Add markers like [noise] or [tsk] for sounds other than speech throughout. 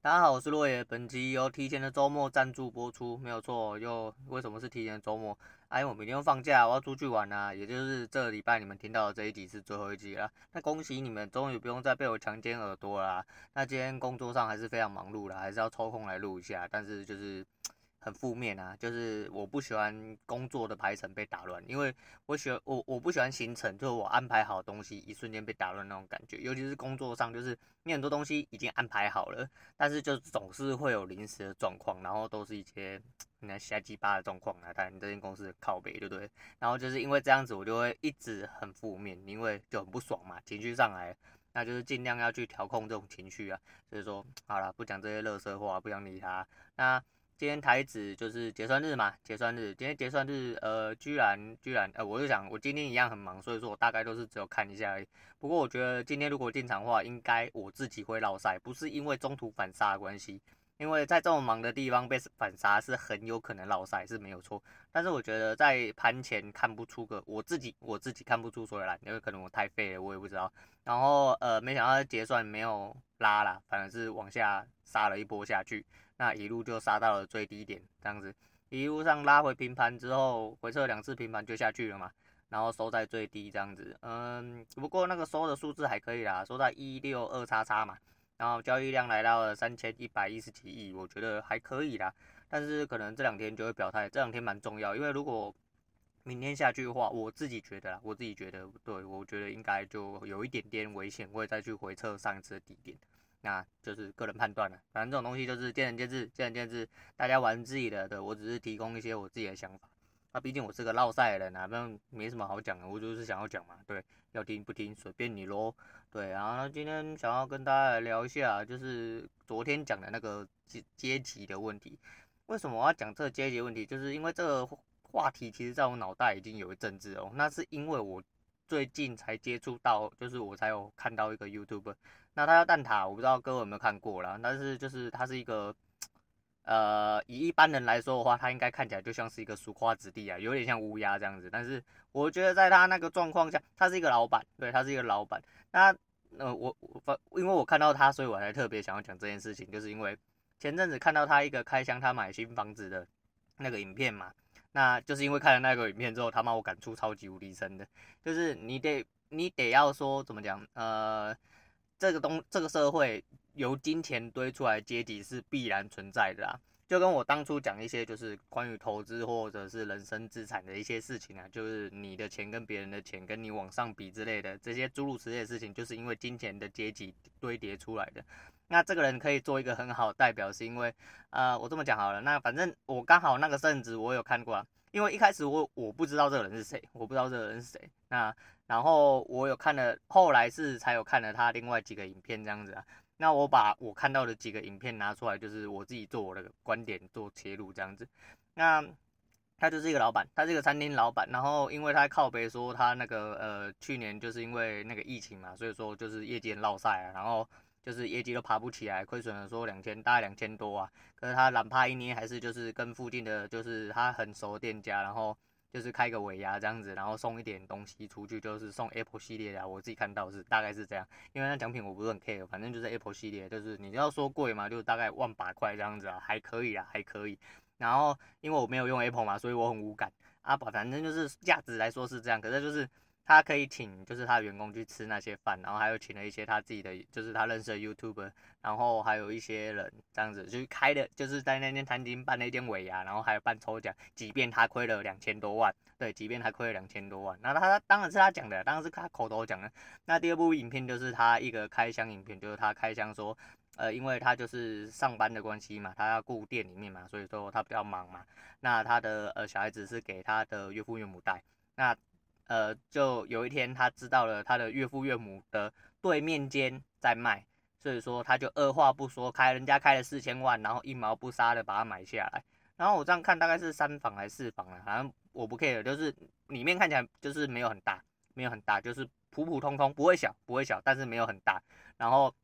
大家好，我是洛野。本集由提前的周末赞助播出，没有错。又为什么是提前的周末？哎，我明天要放假，我要出去玩啊。也就是这礼拜你们听到的这一集是最后一集了。那恭喜你们，终于不用再被我强奸耳朵啦。那今天工作上还是非常忙碌的，还是要抽空来录一下。但是就是。很负面啊，就是我不喜欢工作的排程被打乱，因为我喜欢我我不喜欢行程，就是我安排好东西一瞬间被打乱那种感觉，尤其是工作上，就是你很多东西已经安排好了，但是就总是会有临时的状况，然后都是一些那瞎鸡巴的状况啊，但你这间公司靠北对不对？然后就是因为这样子，我就会一直很负面，因为就很不爽嘛，情绪上来，那就是尽量要去调控这种情绪啊，所以说好了，不讲这些垃圾话，不想理他，那。今天台子就是结算日嘛，结算日，今天结算日，呃，居然居然，呃，我就想我今天一样很忙，所以说我大概都是只有看一下而已。不过我觉得今天如果进场的话，应该我自己会落赛，不是因为中途反杀的关系，因为在这么忙的地方被反杀是很有可能落赛是没有错。但是我觉得在盘前看不出个我自己我自己看不出所以然，因为可能我太废了，我也不知道。然后呃，没想到结算没有拉啦，反而是往下杀了一波下去。那一路就杀到了最低点，这样子一路上拉回平盘之后，回撤两次平盘就下去了嘛，然后收在最低这样子，嗯，不过那个收的数字还可以啦，收在一六二叉叉嘛，然后交易量来到了三千一百一十几亿，我觉得还可以啦，但是可能这两天就会表态，这两天蛮重要，因为如果明天下去的话，我自己觉得啦，我自己觉得，对，我觉得应该就有一点点危险，会再去回测上一次的低点。那就是个人判断了，反正这种东西就是见仁见智，见仁见智，大家玩自己的。对，我只是提供一些我自己的想法。那毕竟我是个烙赛的人啊，那没什么好讲的，我就是想要讲嘛。对，要听不听随便你喽。对，然后今天想要跟大家来聊一下，就是昨天讲的那个阶阶级的问题。为什么我要讲这个阶级问题？就是因为这个话题其实在我脑袋已经有一阵子哦。那是因为我最近才接触到，就是我才有看到一个 YouTube，。那他叫蛋塔，我不知道各位有没有看过啦，但是就是他是一个，呃，以一般人来说的话，他应该看起来就像是一个俗夸子弟啊，有点像乌鸦这样子。但是我觉得在他那个状况下，他是一个老板，对，他是一个老板。那呃，我我因为我看到他，所以我才特别想要讲这件事情，就是因为前阵子看到他一个开箱他买新房子的那个影片嘛，那就是因为看了那个影片之后，他妈我感触超级无敌深的，就是你得你得要说怎么讲，呃。这个东这个社会由金钱堆出来阶级是必然存在的啦，就跟我当初讲一些就是关于投资或者是人生资产的一些事情啊，就是你的钱跟别人的钱跟你往上比之类的这些诸如此类的事情，就是因为金钱的阶级堆叠出来的。那这个人可以做一个很好的代表，是因为呃我这么讲好了，那反正我刚好那个圣旨我有看过啊，因为一开始我我不知道这个人是谁，我不知道这个人是谁，那。然后我有看了，后来是才有看了他另外几个影片这样子啊。那我把我看到的几个影片拿出来，就是我自己做我的观点做切入这样子。那他就是一个老板，他是一个餐厅老板。然后因为他靠北说他那个呃去年就是因为那个疫情嘛，所以说就是业绩落赛啊，然后就是业绩都爬不起来，亏损了说两千大概两千多啊。可是他懒怕一年还是就是跟附近的就是他很熟的店家，然后。就是开个尾牙这样子，然后送一点东西出去，就是送 Apple 系列啊。我自己看到是大概是这样，因为那奖品我不是很 care，反正就是 Apple 系列，就是你要说贵嘛，就大概万把块这样子啊，还可以啊，还可以。然后因为我没有用 Apple 嘛，所以我很无感啊。反正就是价值来说是这样，可是就是。他可以请，就是他员工去吃那些饭，然后还有请了一些他自己的，就是他认识的 YouTube，然后还有一些人这样子，就是开的，就是在那间餐厅办了一间尾牙，然后还有办抽奖，即便他亏了两千多万，对，即便他亏了两千多万，那他当然是他讲的，当然是他口头讲的。那第二部影片就是他一个开箱影片，就是他开箱说，呃，因为他就是上班的关系嘛，他要顾店里面嘛，所以说他比较忙嘛。那他的呃小孩子是给他的岳父岳母带，那。呃，就有一天他知道了他的岳父岳母的对面间在卖，所以说他就二话不说开人家开了四千万，然后一毛不杀的把它买下来。然后我这样看大概是三房还是四房啊？反正我不 care，就是里面看起来就是没有很大，没有很大，就是普普通通，不会小，不会小，但是没有很大。然后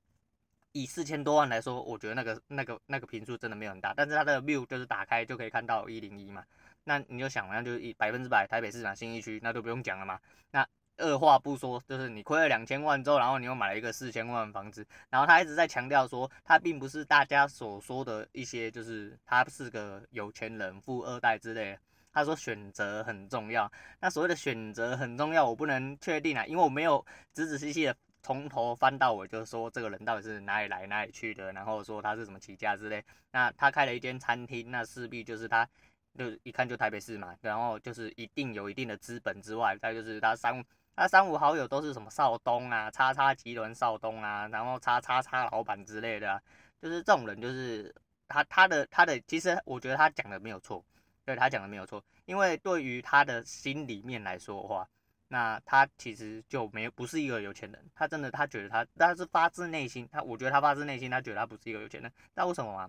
以四千多万来说，我觉得那个那个那个平数真的没有很大，但是它的 view 就是打开就可以看到一零一嘛。那你就想，那就一百分之百台北市场新一区，那都不用讲了嘛。那二话不说，就是你亏了两千万之后，然后你又买了一个四千万的房子，然后他一直在强调说，他并不是大家所说的一些，就是他是个有钱人、富二代之类的。他说选择很重要，那所谓的选择很重要，我不能确定啊，因为我没有仔仔细细的从头翻到尾，就是说这个人到底是哪里来哪里去的，然后说他是怎么起家之类。那他开了一间餐厅，那势必就是他。就一看就台北市嘛，然后就是一定有一定的资本之外，再就是他三他三五好友都是什么少东啊、叉叉集团少东啊，然后叉叉叉老板之类的啊，就是这种人，就是他他的他的，其实我觉得他讲的没有错，对他讲的没有错，因为对于他的心里面来说的话，那他其实就没不是一个有钱人，他真的他觉得他他是发自内心，他我觉得他发自内心他觉得他不是一个有钱人，那为什么啊？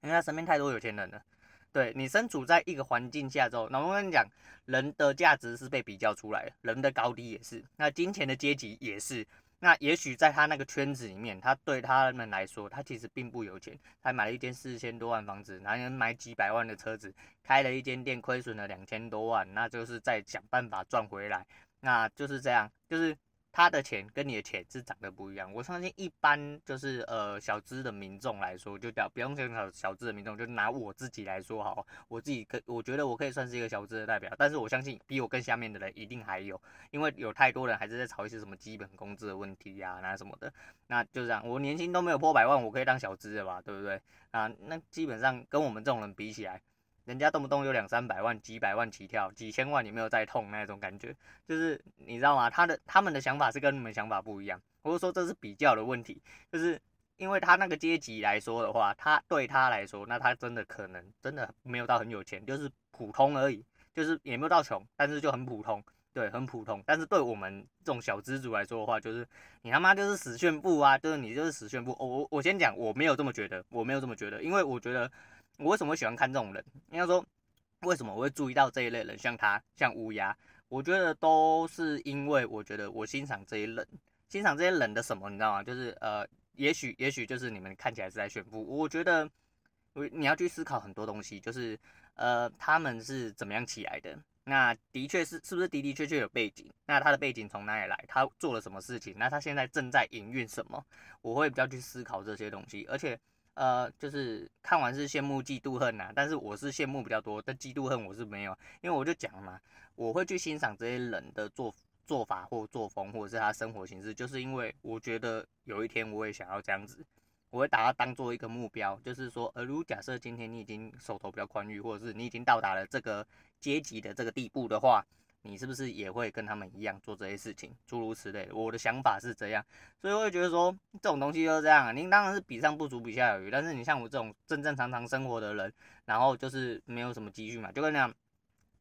因为他身边太多有钱人了。对，你身处在一个环境下之后，那我跟你讲，人的价值是被比较出来的，人的高低也是，那金钱的阶级也是。那也许在他那个圈子里面，他对他们来说，他其实并不有钱，他买了一间四千多万房子，男人买几百万的车子，开了一间店，亏损了两千多万，那就是在想办法赚回来，那就是这样，就是。他的钱跟你的钱是长得不一样。我相信一般就是呃小资的民众来说，就叫不用讲小小资的民众，就拿我自己来说好，我自己可我觉得我可以算是一个小资的代表，但是我相信比我更下面的人一定还有，因为有太多人还是在吵一些什么基本工资的问题呀、那什么的，那就这样，我年薪都没有破百万，我可以当小资的吧，对不对？啊，那基本上跟我们这种人比起来。人家动不动有两三百万、几百万起跳，几千万你没有再痛那种感觉，就是你知道吗？他的他们的想法是跟你们想法不一样，或者说这是比较的问题，就是因为他那个阶级来说的话，他对他来说，那他真的可能真的没有到很有钱，就是普通而已，就是也没有到穷，但是就很普通，对，很普通。但是对我们这种小资族来说的话，就是你他妈就是死炫富啊，就是你就是死炫富。我我我先讲，我没有这么觉得，我没有这么觉得，因为我觉得。我为什么会喜欢看这种人？应该说，为什么我会注意到这一类人，像他，像乌鸦？我觉得都是因为我觉得我欣赏这些人，欣赏这些人的什么，你知道吗？就是呃，也许也许就是你们看起来是在炫富。我觉得，我你要去思考很多东西，就是呃，他们是怎么样起来的？那的确是是不是的的确确有背景？那他的背景从哪里来？他做了什么事情？那他现在正在营运什么？我会比较去思考这些东西，而且。呃，就是看完是羡慕嫉妒恨呐、啊，但是我是羡慕比较多，但嫉妒恨我是没有，因为我就讲嘛，我会去欣赏这些人的做做法或作风，或者是他生活形式，就是因为我觉得有一天我也想要这样子，我会把它当做一个目标，就是说，呃，如果假设今天你已经手头比较宽裕，或者是你已经到达了这个阶级的这个地步的话。你是不是也会跟他们一样做这些事情，诸如此类？我的想法是这样，所以我会觉得说这种东西就是这样。啊您当然是比上不足，比下有余。但是你像我这种正正常常生活的人，然后就是没有什么积蓄嘛，就跟那样。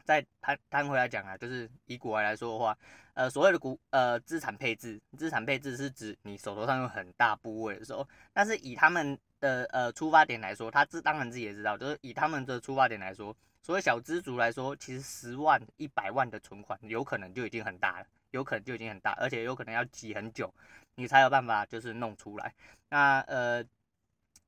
再摊摊回来讲啊，就是以股来来说的话，呃，所谓的股呃资产配置，资产配置是指你手头上有很大部位的时候，但是以他们的呃出发点来说，他自当然自己也知道，就是以他们的出发点来说。所谓小资族来说，其实十万、一百万的存款有可能就已经很大了，有可能就已经很大，而且有可能要挤很久，你才有办法就是弄出来。那呃，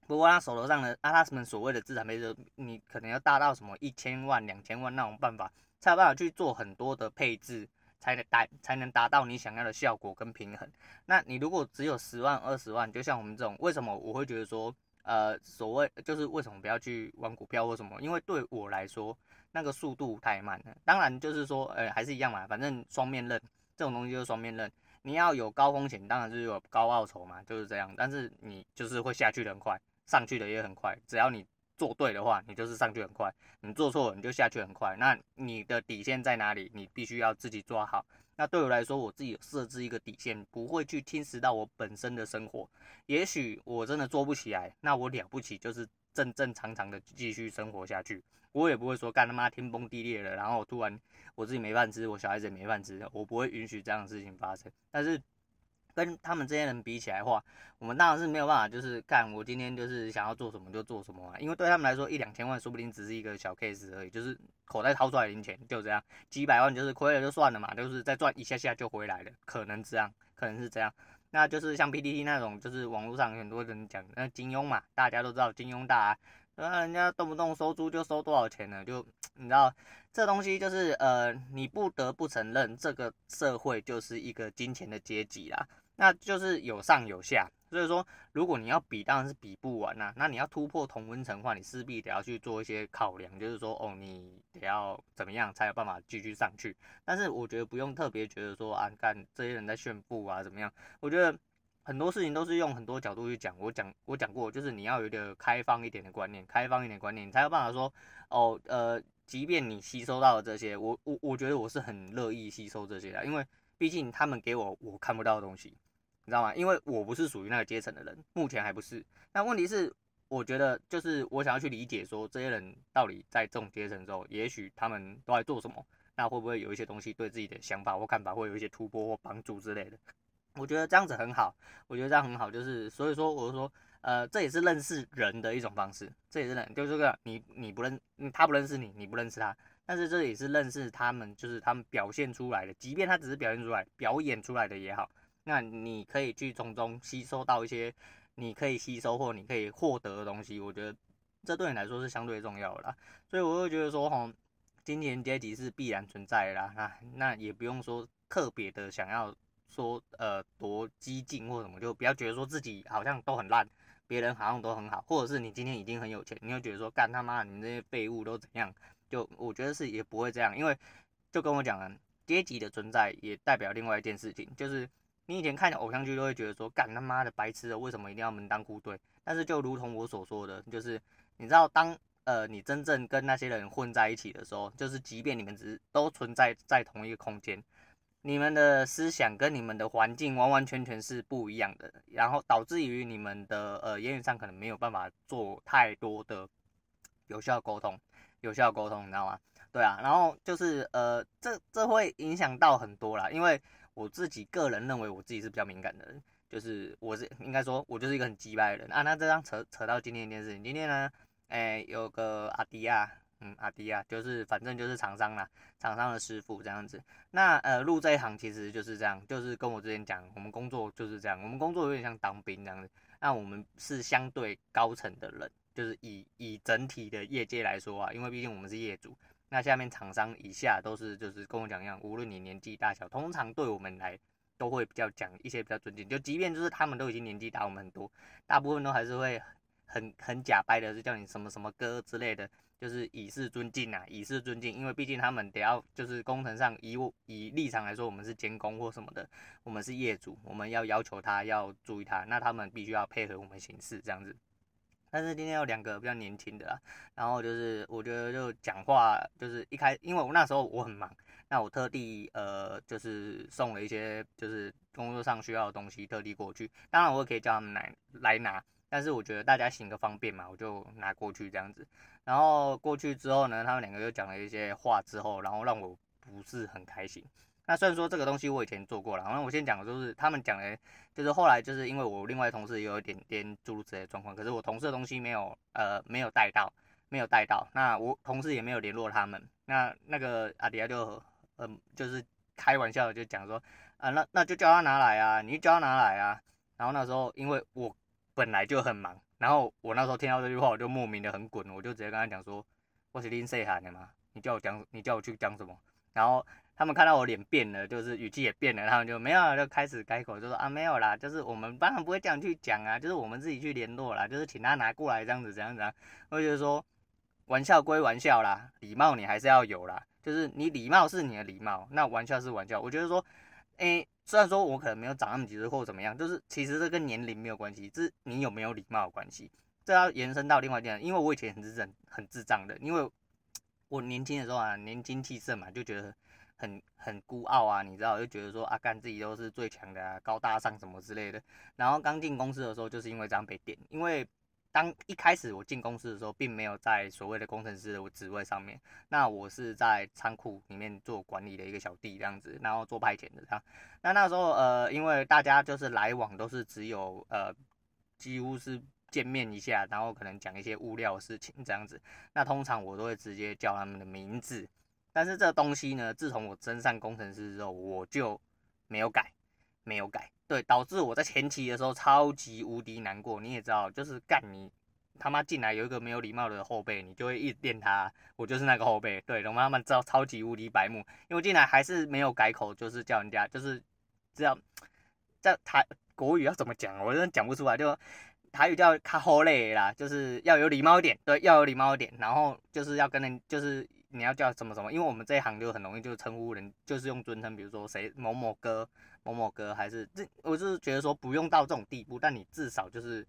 不过他手头上的阿拉斯们所谓的资产配置，你可能要大到什么一千万、两千万那种办法，才有办法去做很多的配置，才能达才能达到你想要的效果跟平衡。那你如果只有十万、二十万，就像我们这种，为什么我会觉得说？呃，所谓就是为什么不要去玩股票或什么？因为对我来说，那个速度太慢了。当然就是说，呃，还是一样嘛，反正双面刃这种东西就是双面刃。你要有高风险，当然就是有高报酬嘛，就是这样。但是你就是会下去的很快，上去的也很快。只要你做对的话，你就是上去很快；你做错，你就下去很快。那你的底线在哪里？你必须要自己抓好。那对我来说，我自己有设置一个底线，不会去侵蚀到我本身的生活。也许我真的做不起来，那我了不起就是正正常常的继续生活下去。我也不会说干他妈天崩地裂了，然后突然我自己没饭吃，我小孩子也没饭吃，我不会允许这样的事情发生。但是。跟他们这些人比起来的话，我们当然是没有办法，就是干我今天就是想要做什么就做什么啊。因为对他们来说，一两千万说不定只是一个小 case 而已，就是口袋掏出来零钱就这样，几百万就是亏了就算了嘛，就是再赚一下下就回来了，可能这样，可能是这样。那就是像 PTT 那种，就是网络上很多人讲那金庸嘛，大家都知道金庸大那人家动不动收租就收多少钱呢？就你知道，这东西就是呃，你不得不承认，这个社会就是一个金钱的阶级啦。那就是有上有下，所以说，如果你要比，当然是比不完呐、那你要突破同温层的话，你势必得要去做一些考量，就是说，哦，你得要怎么样才有办法继续上去。但是我觉得不用特别觉得说啊，干这些人在炫富啊，怎么样？我觉得很多事情都是用很多角度去讲。我讲我讲过，就是你要有一个开放一点的观念，开放一点观念，你才有办法说，哦，呃，即便你吸收到了这些，我我我觉得我是很乐意吸收这些的，因为毕竟他们给我我看不到的东西。你知道吗？因为我不是属于那个阶层的人，目前还不是。那问题是，我觉得就是我想要去理解说，这些人到底在这种阶层之后，也许他们都在做什么？那会不会有一些东西对自己的想法或看法会有一些突破或帮助之类的？我觉得这样子很好，我觉得这样很好。就是所以说，我就说，呃，这也是认识人的一种方式。这也是人，就是这个你你不认，他不认识你，你不认识他，但是这也是认识他们，就是他们表现出来的，即便他只是表现出来、表演出来的也好。那你可以去从中吸收到一些你可以吸收或你可以获得的东西，我觉得这对你来说是相对重要的啦。所以我会觉得说，吼，金钱阶级是必然存在的啦。那那也不用说特别的想要说呃多激进或什么，就不要觉得说自己好像都很烂，别人好像都很好，或者是你今天已经很有钱，你会觉得说干他妈你们这些废物都怎样？就我觉得是也不会这样，因为就跟我讲了，阶级的存在也代表另外一件事情，就是。你以前看的偶像剧都会觉得说，干他妈的白痴的，为什么一定要门当户对？但是就如同我所说的，就是你知道，当呃你真正跟那些人混在一起的时候，就是即便你们只是都存在在同一个空间，你们的思想跟你们的环境完完全全是不一样的，然后导致于你们的呃言语上可能没有办法做太多的有效沟通，有效沟通，你知道吗？对啊，然后就是呃这这会影响到很多啦，因为。我自己个人认为，我自己是比较敏感的人，就是我是应该说，我就是一个很机掰的人啊。那这样扯扯到今天一件事情，今天呢，哎，有个阿迪亚，嗯，阿迪亚就是反正就是厂商啦，厂商的师傅这样子。那呃，入这一行其实就是这样，就是跟我之前讲，我们工作就是这样，我们工作有点像当兵这样子。那我们是相对高层的人，就是以以整体的业界来说啊，因为毕竟我们是业主。那下面厂商以下都是，就是跟我讲一样，无论你年纪大小，通常对我们来都会比较讲一些比较尊敬。就即便就是他们都已经年纪大我们很多，大部分都还是会很很假掰的，是叫你什么什么哥之类的，就是以示尊敬啊，以示尊敬。因为毕竟他们得要就是工程上以我以立场来说，我们是监工或什么的，我们是业主，我们要要求他要注意他，那他们必须要配合我们行事这样子。但是今天有两个比较年轻的啦，然后就是我觉得就讲话就是一开，因为我那时候我很忙，那我特地呃就是送了一些就是工作上需要的东西，特地过去。当然我也可以叫他们来来拿，但是我觉得大家行个方便嘛，我就拿过去这样子。然后过去之后呢，他们两个又讲了一些话之后，然后让我不是很开心。那虽然说这个东西我以前做过了，然后我先讲的就是他们讲的，就是后来就是因为我另外同事也有点点诸如此类的状况，可是我同事的东西没有呃没有带到，没有带到，那我同事也没有联络他们，那那个阿迪亚就嗯、呃、就是开玩笑的就讲说啊那那就叫他拿来啊，你叫他拿来啊，然后那时候因为我本来就很忙，然后我那时候听到这句话我就莫名的很滚，我就直接跟他讲说我是林 C 喊的嘛，你叫我讲你叫我去讲什么，然后。他们看到我脸变了，就是语气也变了，他们就没有了，就开始改口，就说啊没有啦，就是我们当然不会这样去讲啊，就是我们自己去联络啦，就是请他拿过来这样子，这样子啊。我觉得说玩笑归玩笑啦，礼貌你还是要有啦，就是你礼貌是你的礼貌，那玩笑是玩笑。我觉得说，诶，虽然说我可能没有长那么几岁或怎么样，就是其实这跟年龄没有关系，这你有没有礼貌的关系。这要延伸到另外一点，因为我以前很智障，很智障的，因为我年轻的时候啊，年轻气盛嘛，就觉得。很很孤傲啊，你知道，就觉得说啊，干自己都是最强的啊，高大上什么之类的。然后刚进公司的时候，就是因为这样被点。因为当一开始我进公司的时候，并没有在所谓的工程师的职位上面，那我是在仓库里面做管理的一个小弟这样子，然后做派遣的这样。那那时候呃，因为大家就是来往都是只有呃，几乎是见面一下，然后可能讲一些物料的事情这样子。那通常我都会直接叫他们的名字。但是这东西呢，自从我升上工程师之后，我就没有改，没有改，对，导致我在前期的时候超级无敌难过。你也知道，就是干你，他妈进来有一个没有礼貌的后辈，你就会一直电他，我就是那个后辈，对，他妈妈知道超级无敌白目，因为进来还是没有改口，就是叫人家就是这样，在台国语要怎么讲，我真的讲不出来，就台语叫卡好嘞啦，就是要有礼貌一点，对，要有礼貌一点，然后就是要跟人就是。你要叫什么什么？因为我们这一行就很容易就称呼人，就是用尊称，比如说谁某某哥、某某哥，还是这，我就是觉得说不用到这种地步，但你至少就是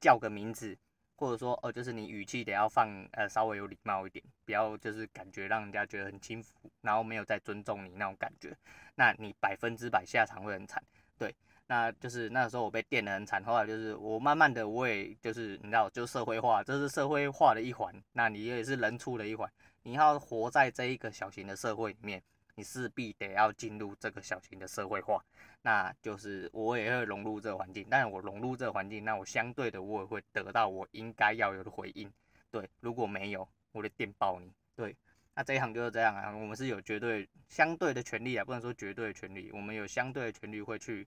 叫个名字，或者说哦，就是你语气得要放呃稍微有礼貌一点，不要就是感觉让人家觉得很轻浮，然后没有在尊重你那种感觉，那你百分之百下场会很惨。对，那就是那时候我被电得很惨，后来就是我慢慢的我也就是你知道，就社会化，这是社会化的一环，那你也是人畜的一环。你要活在这一个小型的社会里面，你势必得要进入这个小型的社会化，那就是我也会融入这个环境。但我融入这个环境，那我相对的我也会得到我应该要有的回应。对，如果没有，我就电爆你。对，那这一行就是这样啊，我们是有绝对相对的权利啊，不能说绝对的权利，我们有相对的权利会去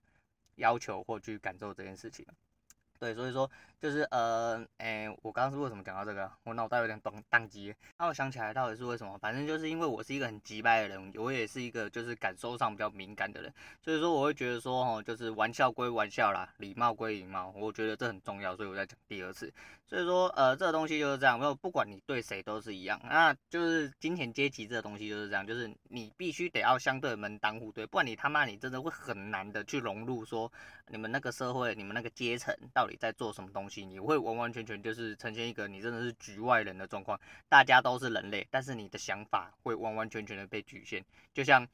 要求或去感受这件事情。对，所以说就是呃，诶，我刚刚是为什么讲到这个？我脑袋有点宕宕机。那我想起来到底是为什么？反正就是因为我是一个很急掰的人，我也是一个就是感受上比较敏感的人，所以说我会觉得说，哦，就是玩笑归玩笑啦，礼貌归礼貌，我觉得这很重要，所以我再讲第二次。所以说，呃，这个东西就是这样，没有不管你对谁都是一样，那就是金钱阶级这个东西就是这样，就是你必须得要相对门当户对，不然你他妈你真的会很难的去融入说你们那个社会，你们那个阶层到。底在做什么东？你会完完全全就是呈现一个你真的是局外人的状况。大家都是人类，但是你的想法会完完全全的被局限。就像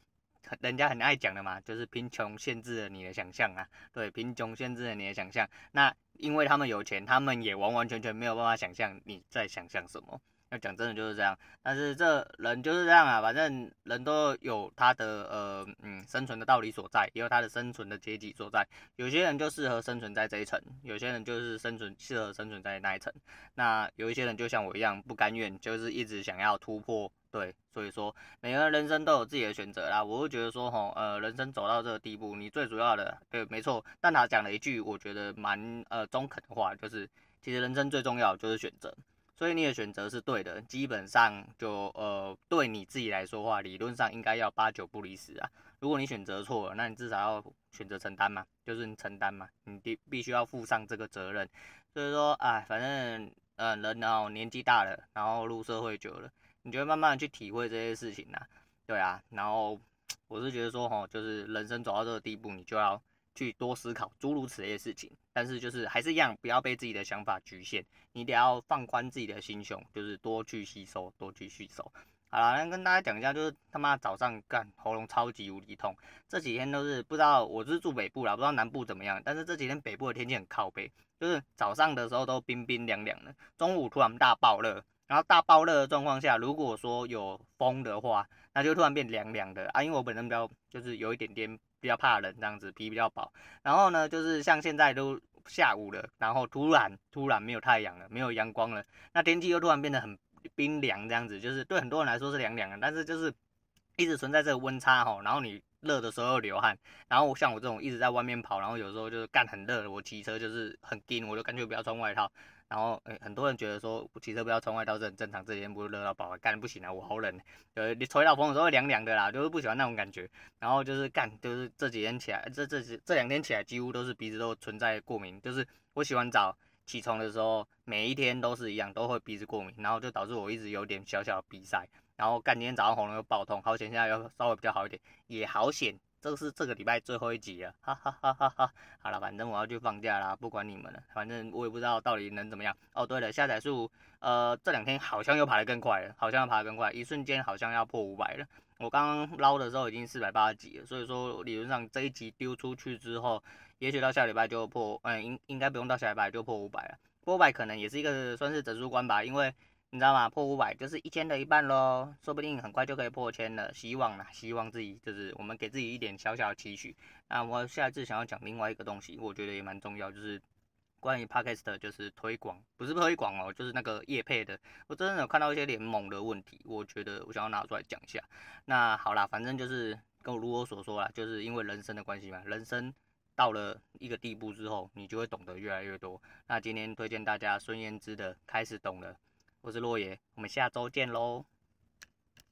人家很爱讲的嘛，就是贫穷限制了你的想象啊。对，贫穷限制了你的想象。那因为他们有钱，他们也完完全全没有办法想象你在想象什么。要讲真的就是这样，但是这人就是这样啊，反正人都有他的呃嗯生存的道理所在，也有他的生存的阶级所在。有些人就适合生存在这一层，有些人就是生存适合生存在那一层。那有一些人就像我一样不甘愿，就是一直想要突破。对，所以说每个人人生都有自己的选择啦。我会觉得说吼，呃，人生走到这个地步，你最主要的对，没错。但他讲了一句我觉得蛮呃中肯的话，就是其实人生最重要就是选择。所以你的选择是对的，基本上就呃对你自己来说话，理论上应该要八九不离十啊。如果你选择错了，那你至少要选择承担嘛，就是你承担嘛，你必必须要负上这个责任。所以说，哎，反正呃人哦年纪大了，然后入社会久了，你就会慢慢去体会这些事情呐，对啊。然后 [tsk] 我是觉得说吼，就是人生走到这个地步，你就要。去多思考诸如此类的事情，但是就是还是一样，不要被自己的想法局限，你得要放宽自己的心胸，就是多去吸收，多去吸收。好了，那跟大家讲一下，就是他妈早上干喉咙超级无敌痛，这几天都是不知道，我是住北部啦，不知道南部怎么样，但是这几天北部的天气很靠北，就是早上的时候都冰冰凉凉的，中午突然大爆热，然后大爆热的状况下，如果说有风的话，那就突然变凉凉的啊，因为我本身比较就是有一点点。比较怕冷这样子，皮比较薄。然后呢，就是像现在都下午了，然后突然突然没有太阳了，没有阳光了，那天气又突然变得很冰凉这样子，就是对很多人来说是凉凉的，但是就是一直存在这个温差哈。然后你热的时候又流汗，然后像我这种一直在外面跑，然后有时候就是干很热，我骑车就是很紧，我就干脆不要穿外套。然后，诶，很多人觉得说骑车不要穿外套是很正常，这几天不是热到爆，干不行啊，我好冷，呃，你吹到风的时候凉凉的啦，就是不喜欢那种感觉。然后就是干，就是这几天起来，这这这两天起来几乎都是鼻子都存在过敏，就是我洗完澡起床的时候，每一天都是一样，都会鼻子过敏，然后就导致我一直有点小小鼻塞。然后干今天早上喉咙又爆痛，好险现在又稍微比较好一点，也好险。这个是这个礼拜最后一集了，[laughs] 哈哈哈哈哈。好了，反正我要去放假啦，不管你们了，反正我也不知道到底能怎么样。哦，对了，下载数，呃，这两天好像又爬得更快了，好像要爬得更快，一瞬间好像要破五百了。我刚刚捞的时候已经四百八十几了，所以说理论上这一集丢出去之后，也许到下礼拜就破，嗯，应应该不用到下礼拜就破五百了。破五百可能也是一个算是整数关吧，因为。你知道吗？破五百就是一千的一半喽，说不定很快就可以破千了，希望啦，希望自己就是我们给自己一点小小的期许。那我下一次想要讲另外一个东西，我觉得也蛮重要，就是关于 podcast 就是推广，不是推广哦，就是那个业配的。我真的有看到一些联盟的问题，我觉得我想要拿出来讲一下。那好啦，反正就是跟我如我所说啦，就是因为人生的关系嘛，人生到了一个地步之后，你就会懂得越来越多。那今天推荐大家孙燕姿的《开始懂了》。我是落野我们下周见喽